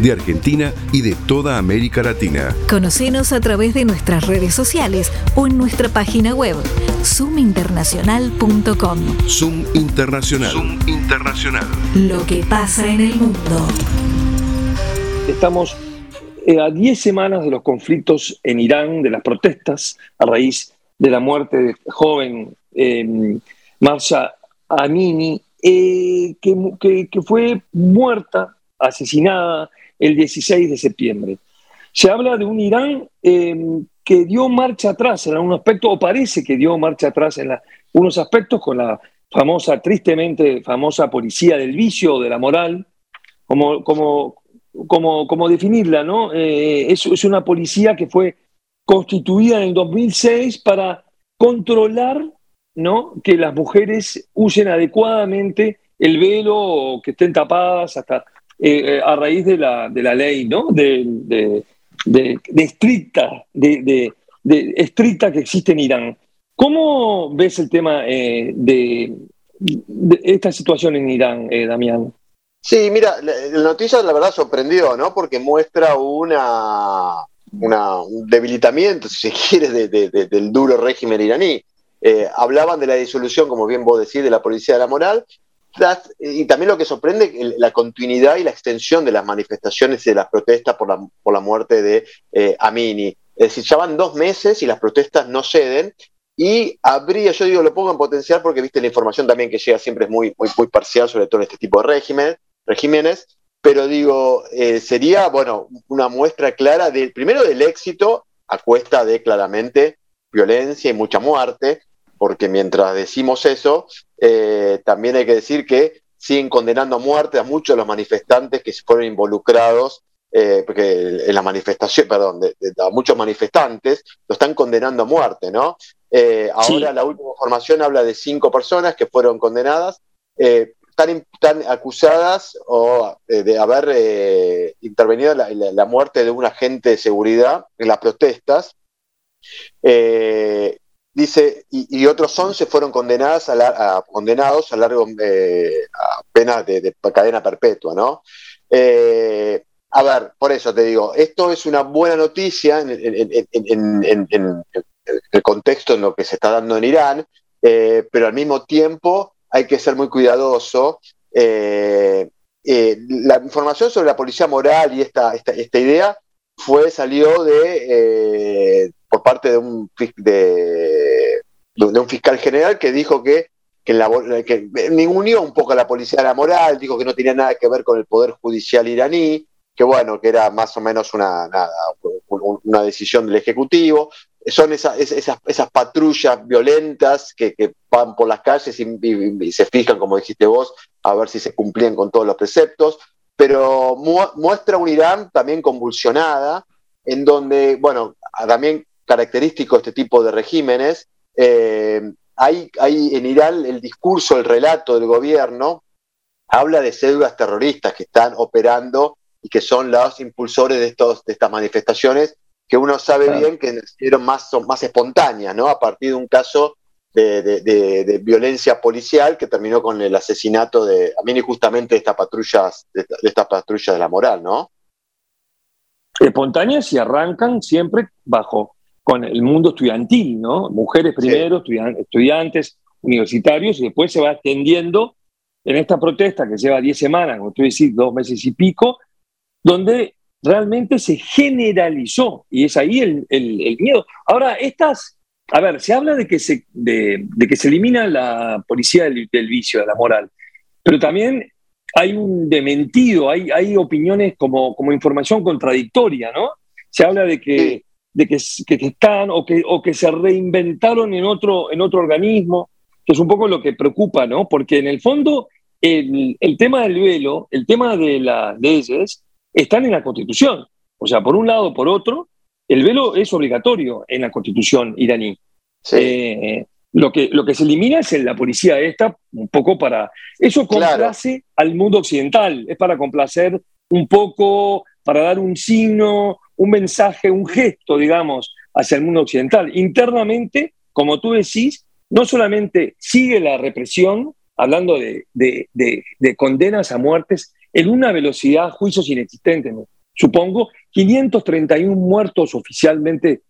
de Argentina y de toda América Latina. Conocenos a través de nuestras redes sociales o en nuestra página web zoominternacional.com. Zoom Internacional. Zoom Internacional. Lo que pasa en el mundo. Estamos eh, a 10 semanas de los conflictos en Irán, de las protestas a raíz de la muerte de joven eh, Marsha Amini, eh, que, que, fue muerta, asesinada el 16 de septiembre. Se habla de un Irán em, que dio marcha atrás en algún aspecto, o parece que dio marcha atrás en la, unos aspectos con la famosa, tristemente famosa policía del vicio, de la moral, como, como, como, como definirla, ¿no? Eh, es, una policía que fue constituida en el 2006 para controlar ¿no? que las mujeres usen adecuadamente el velo o que estén tapadas hasta eh, eh, a raíz de la, de la ley, ¿no? De, de, de, estricta, de, estricta que existe en Irán. ¿Cómo ves el tema eh, de, esta situación en Irán, Damián? Sí, mira, la, noticia la verdad sorprendió, ¿no? Porque muestra una, un debilitamiento, si se quiere, del duro régimen iraní. hablaban de la disolución, como bien vos decís, de la policía de la moral, y también lo que sorprende la continuidad y la extensión de las manifestaciones y de las protestas por la, por la muerte de eh, Amini. Es decir, ya van dos meses y las protestas no ceden. Y habría, yo digo, lo pongo en potencial porque viste la información también que llega siempre es muy, muy, muy parcial, sobre todo en este tipo de régimen, regímenes. Pero digo, eh, sería, bueno, una muestra clara del, primero del éxito a cuesta de claramente violencia y mucha muerte, porque mientras decimos eso, eh, también hay que decir que siguen condenando a muerte a muchos de los manifestantes que se fueron involucrados, eh, porque en la manifestación, perdón, a muchos manifestantes lo están condenando a muerte, ¿no? Eh, ahora la última información habla de cinco personas que fueron condenadas, están, acusadas o, de haber intervenido en la, muerte de un agente de seguridad en las protestas. Dice, y, otros 11 fueron condenadas a, condenados a largo eh, penas de, cadena perpetua, ¿no? Eh, a ver, por eso te digo, esto es una buena noticia en, el contexto en lo que se está dando en Irán, eh, pero al mismo tiempo hay que ser muy cuidadoso. la información sobre la policía moral y esta, esta, esta idea fue, salió de, por parte de un, de, un fiscal general que dijo que, que, que unió un poco a la policía de la moral, dijo que no tenía nada que ver con el poder judicial iraní, que bueno, que era más o menos una, una decisión del Ejecutivo. Son esas, esas, patrullas violentas que, van por las calles y, se fijan, como dijiste vos, a ver si se cumplían con todos los preceptos, pero muestra un Irán también convulsionada, en donde, bueno, también característico este tipo de regímenes, eh, hay, hay en Irán el discurso, el relato del gobierno, habla de cédulas terroristas que están operando y que son los impulsores de, estos, de estas manifestaciones, que uno sabe bien que fueron más, son más espontáneas, ¿no? A partir de un caso de, violencia policial que terminó con el asesinato de, a mí justamente de estas patrullas, de, estas patrullas de la moral, ¿no? Espontáneas y arrancan siempre bajo con el mundo estudiantil, ¿no? Mujeres primero, estudiantes, universitarios, y después se va extendiendo en esta protesta que lleva 10 semanas, como tú decís, dos meses y pico, donde realmente se generalizó y es ahí el, miedo. Ahora, estas, a ver, se habla de que se, de, que se elimina la policía del, vicio, de la moral, pero también hay un dementido, hay, hay opiniones como, como información contradictoria, ¿no? Se habla de que, de que, están o que, o que se reinventaron en otro, en otro organismo, que es un poco lo que preocupa, ¿no? Porque en el fondo el, el tema del velo, el tema de las leyes, están en la Constitución. O sea, por un lado por otro, el velo es obligatorio en la Constitución iraní. Eh, lo, que, lo que se elimina es la policía esta, un poco para... Eso complace al mundo occidental, es para complacer un poco, para dar un signo, un mensaje, un gesto, digamos, hacia el mundo occidental. Internamente, como tú decís, no solamente sigue la represión, hablando de, de condenas a muertes en una velocidad, juicios inexistentes, supongo, 531 muertos oficialmente,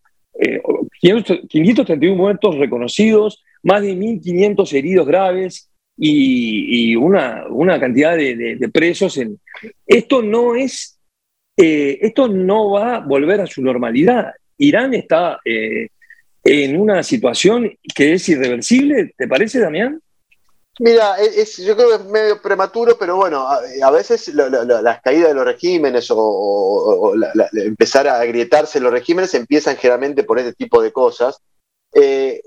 531 eh, muertos reconocidos, más de 1.500 heridos graves y, una, una, cantidad de, presos. En... Esto no es, eh, esto no va a volver a su normalidad. Irán está eh, en una situación que es irreversible, ¿te parece, Damián? Mira, es, yo creo que es medio prematuro, pero bueno, a, veces las caídas de los regímenes o, empezar a agrietarse los regímenes empiezan generalmente por este tipo de cosas. Eh,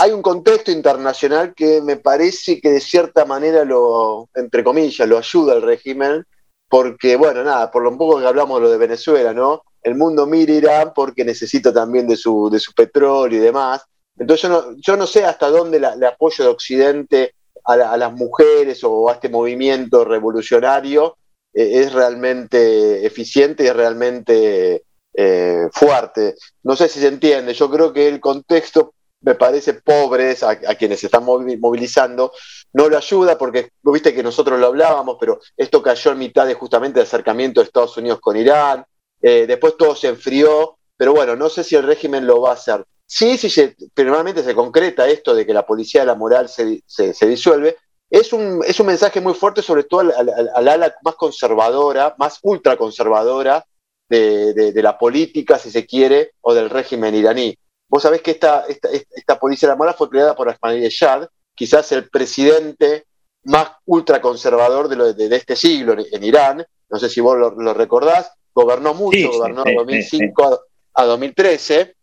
hay un contexto internacional que me parece que de cierta manera lo, entre comillas, lo ayuda al régimen, porque, bueno, nada, por lo poco que hablamos de lo de Venezuela, ¿no? El mundo mira Irán porque necesita también de su, de su petróleo y demás. Entonces yo no, yo no sé hasta dónde el apoyo de Occidente a, las mujeres o a este movimiento revolucionario eh, es realmente eficiente y es realmente eh, fuerte. No sé si se entiende, yo creo que el contexto me parece pobre a, quienes se están movilizando, no lo ayuda porque, viste que nosotros lo hablábamos, pero esto cayó en mitad de justamente el acercamiento de Estados Unidos con Irán, eh, después todo se enfrió, pero bueno, no sé si el régimen lo va a hacer. Sí, sí, se, normalmente se concreta esto de que la policía de la moral se, disuelve. Es un, es un, mensaje muy fuerte, sobre todo al, ala más conservadora, más ultraconservadora de, de, la política, si se quiere, o del régimen iraní. Vos sabés que esta, esta, policía de la moral fue creada por Ahmadinejad, quizás el presidente más ultraconservador de, de, de este siglo en, Irán. No sé si vos lo, recordás. Gobernó mucho, gobernó de 2005 a 2013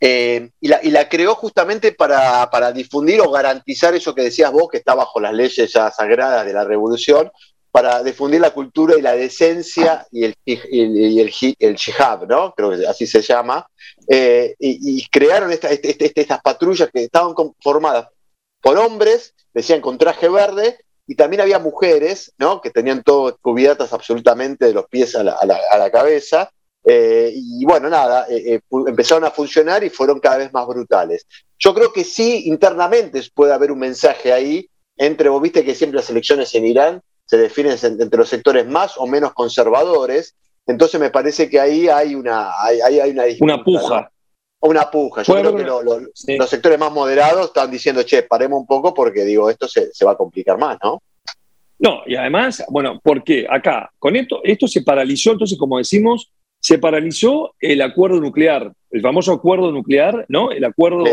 eh, y, la, creó justamente para, difundir o garantizar eso que decías vos, que está bajo las leyes ya sagradas de la revolución, para difundir la cultura y la decencia y el, y el, jihad, ¿no? Creo que así se llama. Eh, y, crearon este, este, este, estas patrullas que estaban conformadas por hombres, decían con traje verde, y también había mujeres, ¿no? Que tenían todo cubiertas absolutamente de los pies a la cabeza, eh, y bueno, nada, eh, eh, empezaron a funcionar y fueron cada vez más brutales. Yo creo que sí, internamente puede haber un mensaje ahí entre, vos viste que siempre las elecciones en Irán se definen entre los sectores más o menos conservadores, entonces me parece que ahí hay una, hay, hay una, una puja. Una puja. Yo creo que los sectores más moderados están diciendo, che, paremos un poco porque digo, esto se, se va a complicar más, ¿no? No, y además, bueno, porque acá, con esto, esto se paralizó, entonces, como decimos, se paralizó el acuerdo nuclear, el famoso acuerdo nuclear, ¿no? El acuerdo,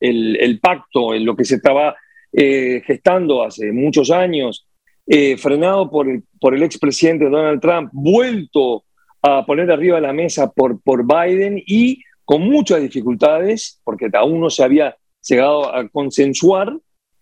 el, pacto, en lo que se estaba eh, gestando hace muchos años, eh, frenado por el, por el expresidente Donald Trump, vuelto a poner arriba de la mesa por, por Biden y con muchas dificultades, porque aún no se había llegado a consensuar,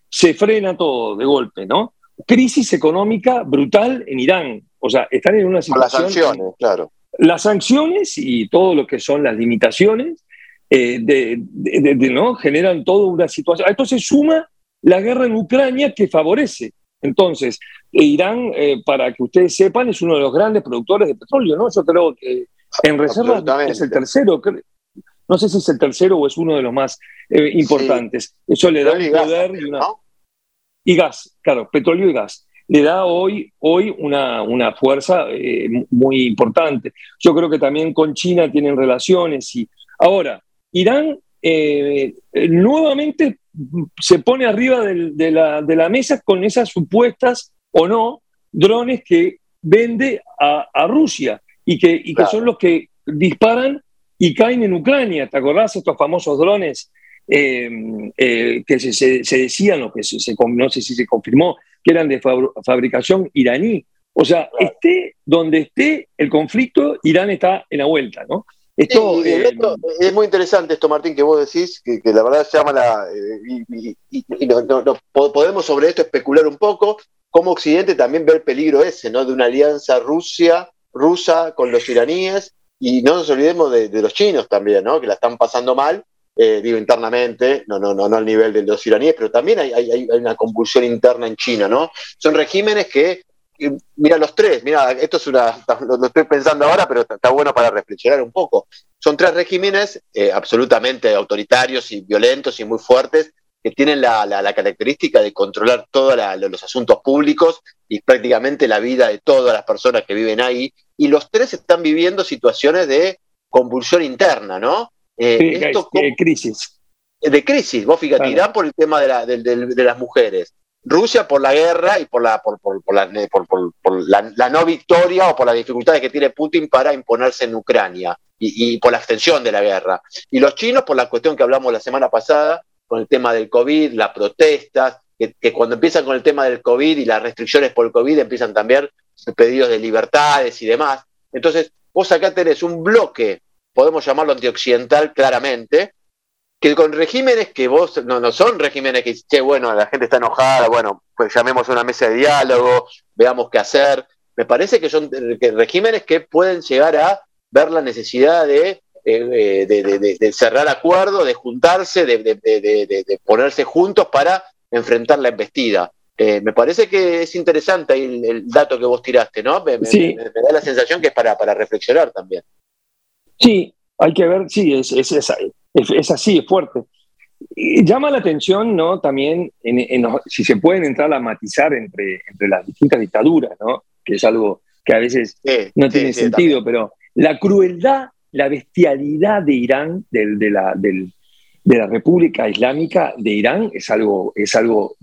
se frena todo de golpe, ¿no? Crisis económica brutal en Irán. O sea, están en una situación. las sanciones, claro. Las sanciones y todo lo que son las limitaciones eh, de, ¿no? generan toda una situación. Se suma la guerra en Ucrania que favorece. Entonces, Irán, eh, para que ustedes sepan, es uno de los grandes productores de petróleo, ¿no? Yo creo que en reserva es el tercero, no sé si es el tercero o es uno de los más eh, importantes. Eso le da un poder y una... Y gas, claro, petróleo y gas. Le da hoy, hoy una, una fuerza eh, muy importante. Yo creo que también con China tienen relaciones. Y ahora, Irán eh, nuevamente se pone arriba de, la, mesa con esas supuestas o no drones que vende a, Rusia y que, y que son los que disparan y caen en Ucrania. ¿Te acordás estos famosos drones eh, eh, que se, decían, o que se, no sé si se confirmó, que eran de fabricación iraní? O sea, esté donde esté el conflicto, Irán está en la vuelta, ¿no? Esto, eh, es muy interesante esto, Martín, que vos decís, que, la verdad se llama la... y, no, podemos sobre esto especular un poco, cómo Occidente también ve el peligro ese, ¿no? De una alianza Rusia, rusa con los iraníes y no nos olvidemos de, los chinos también, ¿no? que la están pasando mal, eh, digo internamente, no, no, no, no al nivel de los iraníes, pero también hay, hay, una convulsión interna en China. ¿no? Son regímenes que, mira, los tres, mira, esto es una, lo, estoy pensando ahora, pero está, bueno para reflexionar un poco. Son tres regímenes eh, absolutamente autoritarios y violentos y muy fuertes que tienen la, la, característica de controlar todos los asuntos públicos y prácticamente la vida de todas las personas que viven ahí y los tres están viviendo situaciones de convulsión interna, ¿no? Eh, de crisis. De crisis, vos fíjate, Irán por el tema de, la, de, las mujeres, Rusia por la guerra y por la, por, por, la, la, no victoria o por las dificultades que tiene Putin para imponerse en Ucrania y, por la extensión de la guerra. Y los chinos por la cuestión que hablamos la semana pasada, con el tema del COVID, las protestas, que cuando empiezan con el tema del COVID y las restricciones por el COVID empiezan también pedidos de libertades y demás. Entonces, vos acá tenés un bloque, podemos llamarlo antioccidental claramente, que con regímenes que vos, no, no son regímenes que, che, bueno, la gente está enojada, bueno, pues llamemos a una mesa de diálogo, veamos qué hacer. Me parece que son regímenes que pueden llegar a ver la necesidad de, eh, de, cerrar acuerdos, de juntarse, de, ponerse juntos para enfrentar la embestida. Eh, me parece que es interesante el, dato que vos tiraste, ¿no? Me, da la sensación que es para, para, reflexionar también. Sí, hay que ver, sí, es, es, es, así, es fuerte. Y llama la atención, ¿no? También, en, si se pueden entrar a matizar entre, entre las distintas dictaduras, ¿no? Que es algo que a veces no tiene sentido, pero la crueldad, la bestialidad de Irán, del, de, la, de la República Islámica de Irán, es algo, es algo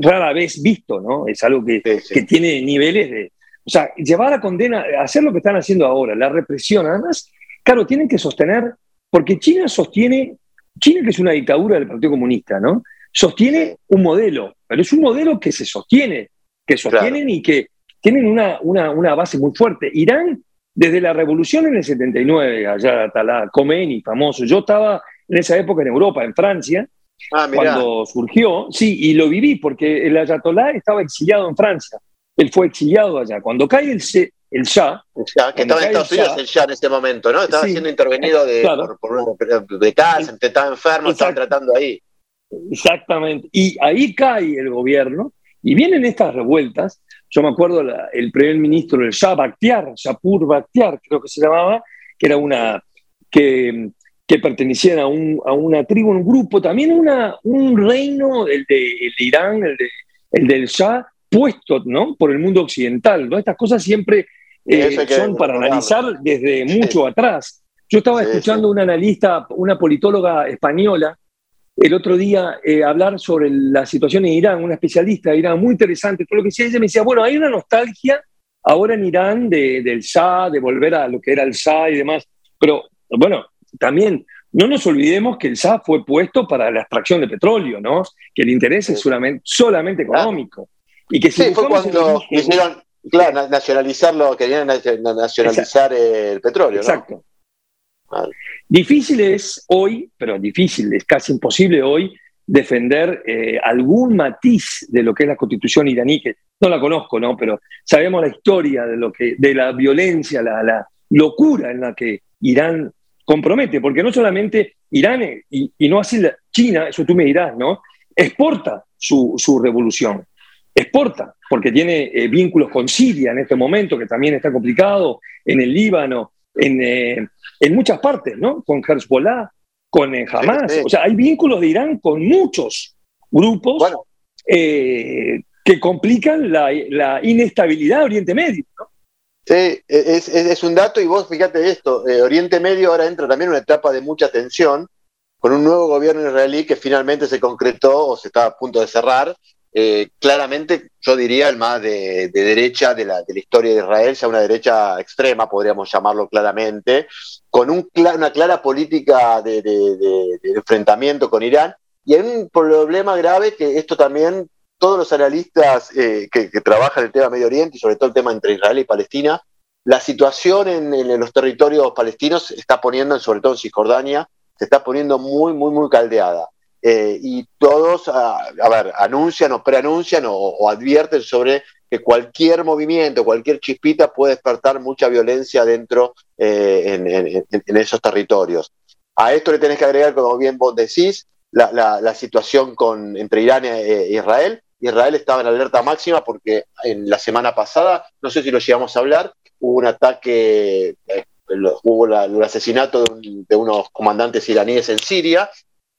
rara vez visto, ¿no? Es algo que, que tiene niveles de... O sea, llevar a condena, hacer lo que están haciendo ahora, la represión, además, claro, tienen que sostener, porque China sostiene, China que es una dictadura del Partido Comunista, ¿no? Sostiene un modelo, pero es un modelo que se sostiene, que sostienen y que tienen una, una, una, base muy fuerte. Irán, desde la revolución en el 79, allá la Khomeini, famoso, yo estaba en esa época en Europa, en Francia, Ah, cuando surgió, sí, y lo viví porque el Ayatollah estaba exiliado en Francia. Él fue exiliado allá. Cuando cae el, el Shah. que estaba en Estados Unidos el Shah en ese momento, ¿no? Estaba siendo intervenido de, por, de casa, estaba enfermo, estaba tratando ahí. Exactamente. Y ahí cae el gobierno y vienen estas revueltas. Yo me acuerdo el primer ministro, el Shah Bakhtiar, Shapur Bakhtiar, creo que se llamaba, que era una que que pertenecían a, un, a una tribu, un grupo, también una, un reino, el de, Irán, el, de, el del Shah, puesto ¿no? por el mundo occidental. ¿no? Estas cosas siempre eh, son para analizar desde mucho atrás. Yo estaba escuchando a una analista, una politóloga española, el otro día eh, hablar sobre la situación en Irán, una especialista de Irán, muy interesante. Todo lo que decía ella me decía, bueno, hay una nostalgia ahora en Irán del Shah, de volver a lo que era el Shah y demás. Pero bueno, también no nos olvidemos que el Shah fue puesto para la extracción de petróleo, ¿no? Que el interés es solamente, solamente económico. Y que si sí, fue cuando quisieron, claro, nacionalizarlo, querían nacionalizar el petróleo, Exacto. Difícil es hoy, pero difícil, es casi imposible hoy defender eh, algún matiz de lo que es la constitución iraní, que no la conozco, ¿no? Pero sabemos la historia de lo que, de la violencia, la, la locura en la que Irán compromete, porque no solamente Irán y, no así China, eso tú me dirás, ¿no? Exporta su, revolución, exporta, porque tiene eh, vínculos con Siria en este momento, que también está complicado, en el Líbano, en, eh, en muchas partes, ¿no? Con Hezbollah, con eh, Hamas. O sea, hay vínculos de Irán con muchos grupos que complican la, la, inestabilidad de Oriente Medio, ¿no? Sí, es, un dato y vos fíjate esto, Oriente Medio ahora entra también en una etapa de mucha tensión con un nuevo gobierno israelí que finalmente se concretó o se está a punto de cerrar. Eh, claramente yo diría el más de, derecha de la, de la, historia de Israel, sea una derecha extrema, podríamos llamarlo claramente, con un, una clara política de, enfrentamiento con Irán. Y hay un problema grave que esto también todos los analistas eh, que, trabajan el tema Medio Oriente y sobre todo el tema entre Israel y Palestina, la situación en, los territorios palestinos se está poniendo, sobre todo en Cisjordania, se está poniendo muy, muy, muy caldeada. Eh, y todos, a, ver, anuncian o preanuncian o, advierten sobre que cualquier movimiento, cualquier chispita puede despertar mucha violencia dentro eh, en, esos territorios. A esto le tenés que agregar, como bien vos decís, la, situación con, entre Irán e Israel, Israel estaba en alerta máxima porque en la semana pasada, no sé si lo llegamos a hablar, hubo un ataque, eh, hubo el asesinato de, unos comandantes iraníes en Siria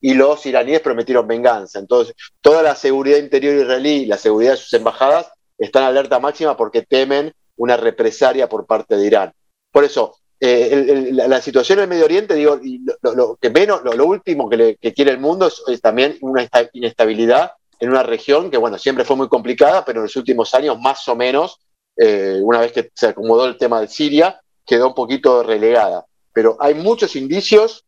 y los iraníes prometieron venganza. Entonces, toda la seguridad interior israelí y la seguridad de sus embajadas están alerta máxima porque temen una represalia por parte de Irán. Por eso, eh, la, situación en el Medio Oriente, digo, lo, menos, lo, último que, quiere el mundo es también una inestabilidad en una región que, bueno, siempre fue muy complicada, pero en los últimos años, más o menos, eh, una vez que se acomodó el tema de Siria, quedó un poquito relegada. Pero hay muchos indicios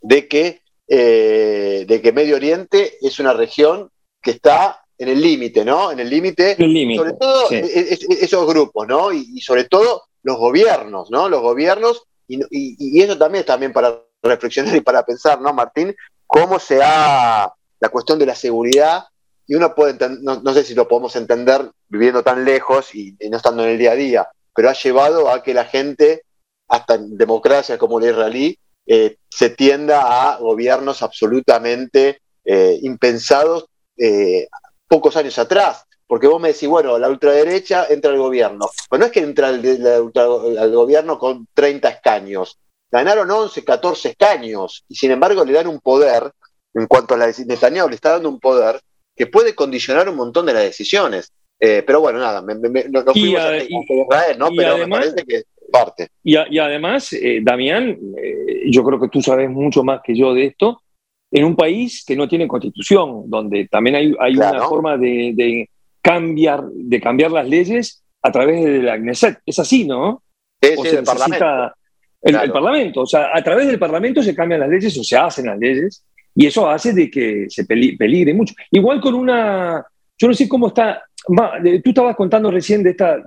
de que, eh, de que Medio Oriente es una región que está en el límite, ¿no? En el límite, sobre todo e, e, e, esos grupos, ¿no? Y, sobre todo los gobiernos, ¿no? Los gobiernos, y, y, eso también es también para reflexionar y para pensar, ¿no, Martín? Cómo se ha, la cuestión de la seguridad y uno puede, no, no, sé si lo podemos entender viviendo tan lejos y, no estando en el día a día, pero ha llevado a que la gente, hasta en democracias como la israelí, eh, se tienda a gobiernos absolutamente eh, impensados eh, pocos años atrás. Porque vos me decís, bueno, la ultraderecha entra al gobierno. Pues no es que entra al, gobierno con 30 escaños. Ganaron 11, 14 escaños y sin embargo le dan un poder, en cuanto a la Netanyahu, le está dando un poder que puede condicionar un montón de las decisiones. Eh, pero bueno, nada, me, fuimos a, Israel, ¿no? Pero me parece que parte. Y, además, eh, Damián, eh, yo creo que tú sabes mucho más que yo de esto, en un país que no tiene constitución, donde también hay, hay una forma de, cambiar, de cambiar las leyes a través de la Knesset. Es así, ¿no? Es el Parlamento. el Parlamento. O sea, a través del Parlamento se cambian las leyes o se hacen las leyes y eso hace de que se peligre mucho. Igual con una, yo no sé cómo está, tú estabas contando recién de esta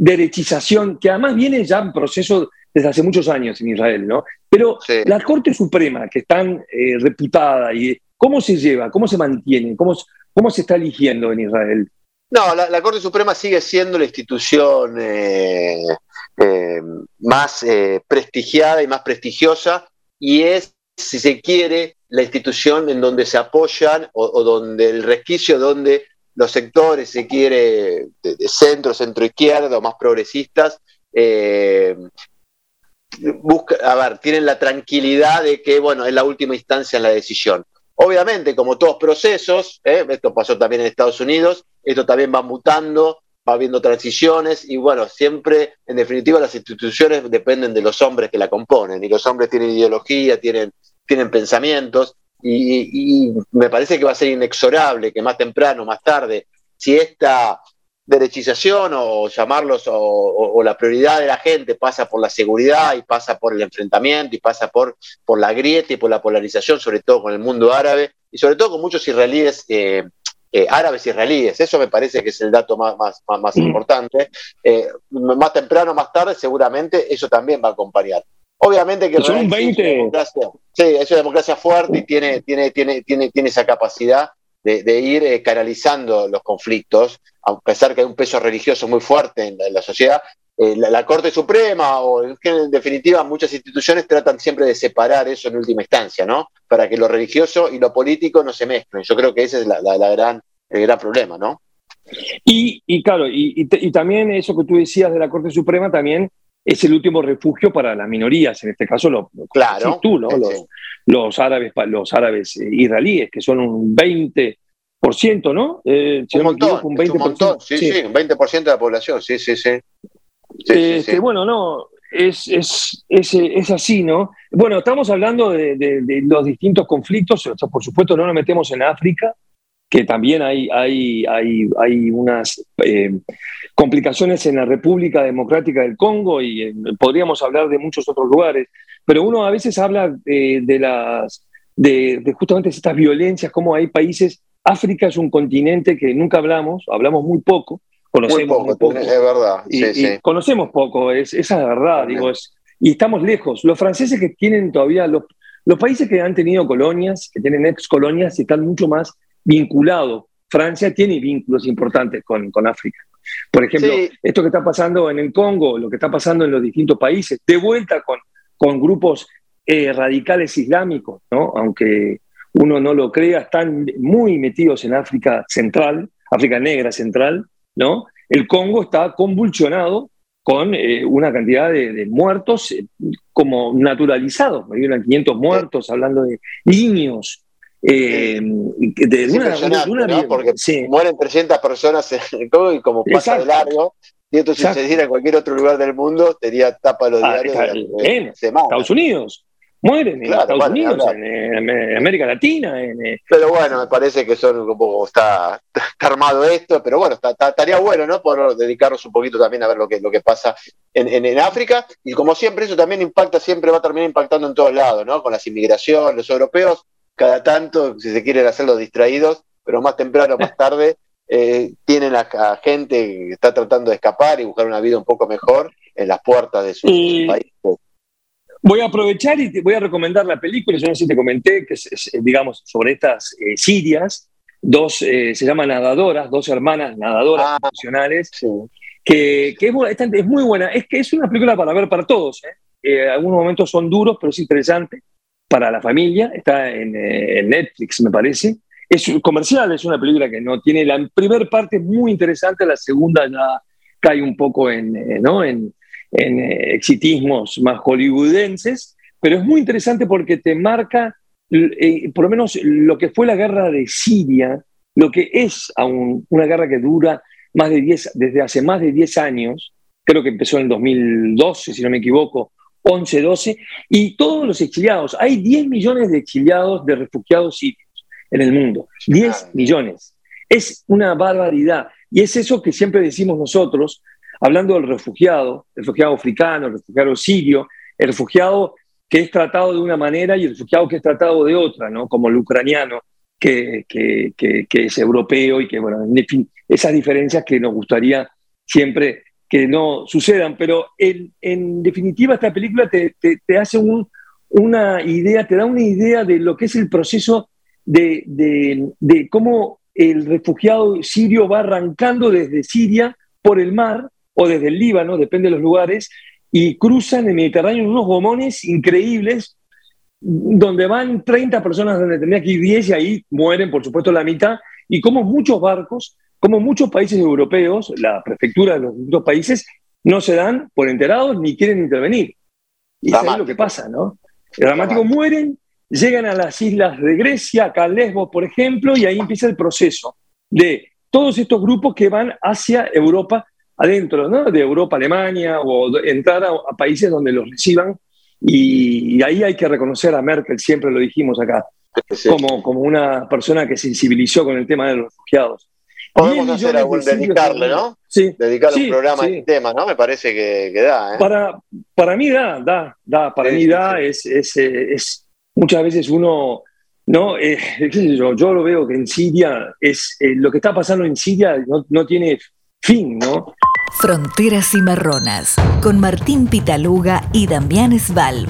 derechización, que además viene ya en proceso desde hace muchos años en Israel, ¿no? Pero la Corte Suprema, que es tan eh, reputada, y ¿cómo se lleva? ¿Cómo se mantiene? ¿Cómo, cómo se está eligiendo en Israel? No, la, Corte Suprema sigue siendo la institución eh, eh, más prestigiada y más prestigiosa y es, si se quiere, la institución en donde se apoyan o, donde el resquicio donde los sectores, se quiere, de, centro, centro izquierda más progresistas, eh, a ver, tienen la tranquilidad de que, bueno, es la última instancia en la decisión. Obviamente, como todos procesos, eh, esto pasó también en Estados Unidos, esto también va mutando, va habiendo transiciones y bueno, siempre, en definitiva, las instituciones dependen de los hombres que la componen y los hombres tienen ideología, tienen tienen pensamientos, y, me parece que va a ser inexorable que más temprano, más tarde, si esta derechización o llamarlos o, la prioridad de la gente pasa por la seguridad y pasa por el enfrentamiento y pasa por, por la grieta y por la polarización, sobre todo con el mundo árabe y sobre todo con muchos israelíes. Eh, eh, árabes israelíes. Eso me parece que es el dato más, más, más, mm. importante. Eh, más temprano, más tarde, seguramente eso también va a acompañar. Obviamente que son 20. democracia, sí, es una democracia fuerte y tiene, tiene, tiene, tiene, tiene esa capacidad de, ir eh, canalizando los conflictos, a pesar que hay un peso religioso muy fuerte en la, sociedad. Eh, la, Corte Suprema o en definitiva muchas instituciones tratan siempre de separar eso en última instancia, ¿no? Para que lo religioso y lo político no se mezclen. Yo creo que ese es la, gran, el gran problema, ¿no? Y, y claro, y, y, también eso que tú decías de la Corte Suprema también es el último refugio para las minorías, en este caso lo, claro, tú, ¿no? Los, árabes, los árabes israelíes, que son un 20%, ¿no? Eh, un, montón, un, 20%, un montón, sí, sí, un 20% de la población, sí, sí, sí. Este, bueno, no, es, es, es, es, así, ¿no? Bueno, estamos hablando de, de, los distintos conflictos, o sea, por supuesto no nos metemos en África, que también hay, hay, hay, hay unas eh, complicaciones en la República Democrática del Congo y podríamos hablar de muchos otros lugares, pero uno a veces habla de, las, de, justamente estas violencias, como hay países, África es un continente que nunca hablamos, hablamos muy poco, conocemos muy poco, es verdad, y, conocemos poco, es, esa es la verdad, digo, es, y estamos lejos. Los franceses que tienen todavía, los, los países que han tenido colonias, que tienen ex colonias, están mucho más vinculado. Francia tiene vínculos importantes con, con África. Por ejemplo, esto que está pasando en el Congo, lo que está pasando en los distintos países, de vuelta con, con grupos eh, radicales islámicos, ¿no? aunque uno no lo crea, están muy metidos en África Central, África Negra Central, ¿no? El Congo está convulsionado con eh, una cantidad de, muertos eh, como naturalizados, me 500 muertos, hablando de niños, eh, de una, Porque mueren 300 personas en el Congo y como pasa de largo, y esto si sucediera en cualquier otro lugar del mundo, sería tapa los ah, diarios en Estados Unidos. Mueren en Estados Unidos, en, América Latina. Eh, pero bueno, me parece que son como está, armado esto, pero bueno, estaría bueno, ¿no? Por dedicarnos un poquito también a ver lo que, lo que pasa en, en, África. Y como siempre, eso también impacta, siempre va a terminar impactando en todos lados, ¿no? Con las inmigraciones, los europeos cada tanto, si se quieren hacer los distraídos, pero más temprano o más tarde, eh, tienen a, gente que está tratando de escapar y buscar una vida un poco mejor en las puertas de su país. Voy a aprovechar y te voy a recomendar la película, yo no sé si te comenté, que es, digamos, sobre estas eh, sirias, dos, eh, se llaman nadadoras, dos hermanas nadadoras ah, profesionales, que, que es, muy buena, es que es una película para ver para todos, algunos momentos son duros, pero es interesante para la familia, está en, eh, Netflix, me parece. Es comercial, es una película que no tiene la primera parte muy interesante, la segunda ya cae un poco en, eh, ¿no? en, eh, exitismos más hollywoodenses, pero es muy interesante porque te marca por lo menos lo que fue la guerra de Siria, lo que es aún una guerra que dura más de 10, desde hace más de 10 años, creo que empezó en 2012, si no me equivoco, 11, 12, y todos los exiliados. Hay 10 millones de exiliados, de refugiados sirios en el mundo. 10 millones. Es una barbaridad. Y es eso que siempre decimos nosotros, hablando del refugiado, el refugiado africano, el refugiado sirio, el refugiado que es tratado de una manera y el refugiado que es tratado de otra, ¿no? como el ucraniano, que, que, que es europeo y que, bueno, en fin, esas diferencias que nos gustaría siempre que no sucedan, pero en, definitiva esta película te, hace una idea, te da una idea de lo que es el proceso de, de, cómo el refugiado sirio va arrancando desde Siria por el mar o desde el Líbano, depende de los lugares, y cruzan el Mediterráneo en unos gomones increíbles, donde van 30 personas donde tendría que ir 10 y ahí mueren, por supuesto, la mitad, y como muchos barcos como muchos países europeos, la prefectura de los distintos países no se dan por enterados ni quieren intervenir. Y es lo que pasa, ¿no? Dramático, mueren, llegan a las islas de Grecia, acá a Lesbos, por ejemplo, y ahí empieza el proceso de todos estos grupos que van hacia Europa adentro, ¿no? De Europa, Alemania, o entrar a, países donde los reciban. Y, ahí hay que reconocer a Merkel, siempre lo dijimos acá, como, como una persona que sensibilizó con el tema de los refugiados. Podemos hacer algún, dedicarle, ¿no? Sí. Dedicarle un programa a este tema, ¿no? Me parece que, da. ¿eh? Para, para mí da, da, da. Para mí da, es, es, es, muchas veces uno, ¿no? Eh, yo, yo, lo veo que en Siria, es eh, lo que está pasando en Siria no, no tiene fin, ¿no? Fronteras y Marronas, con Martín Pitaluga y Damián Svalb.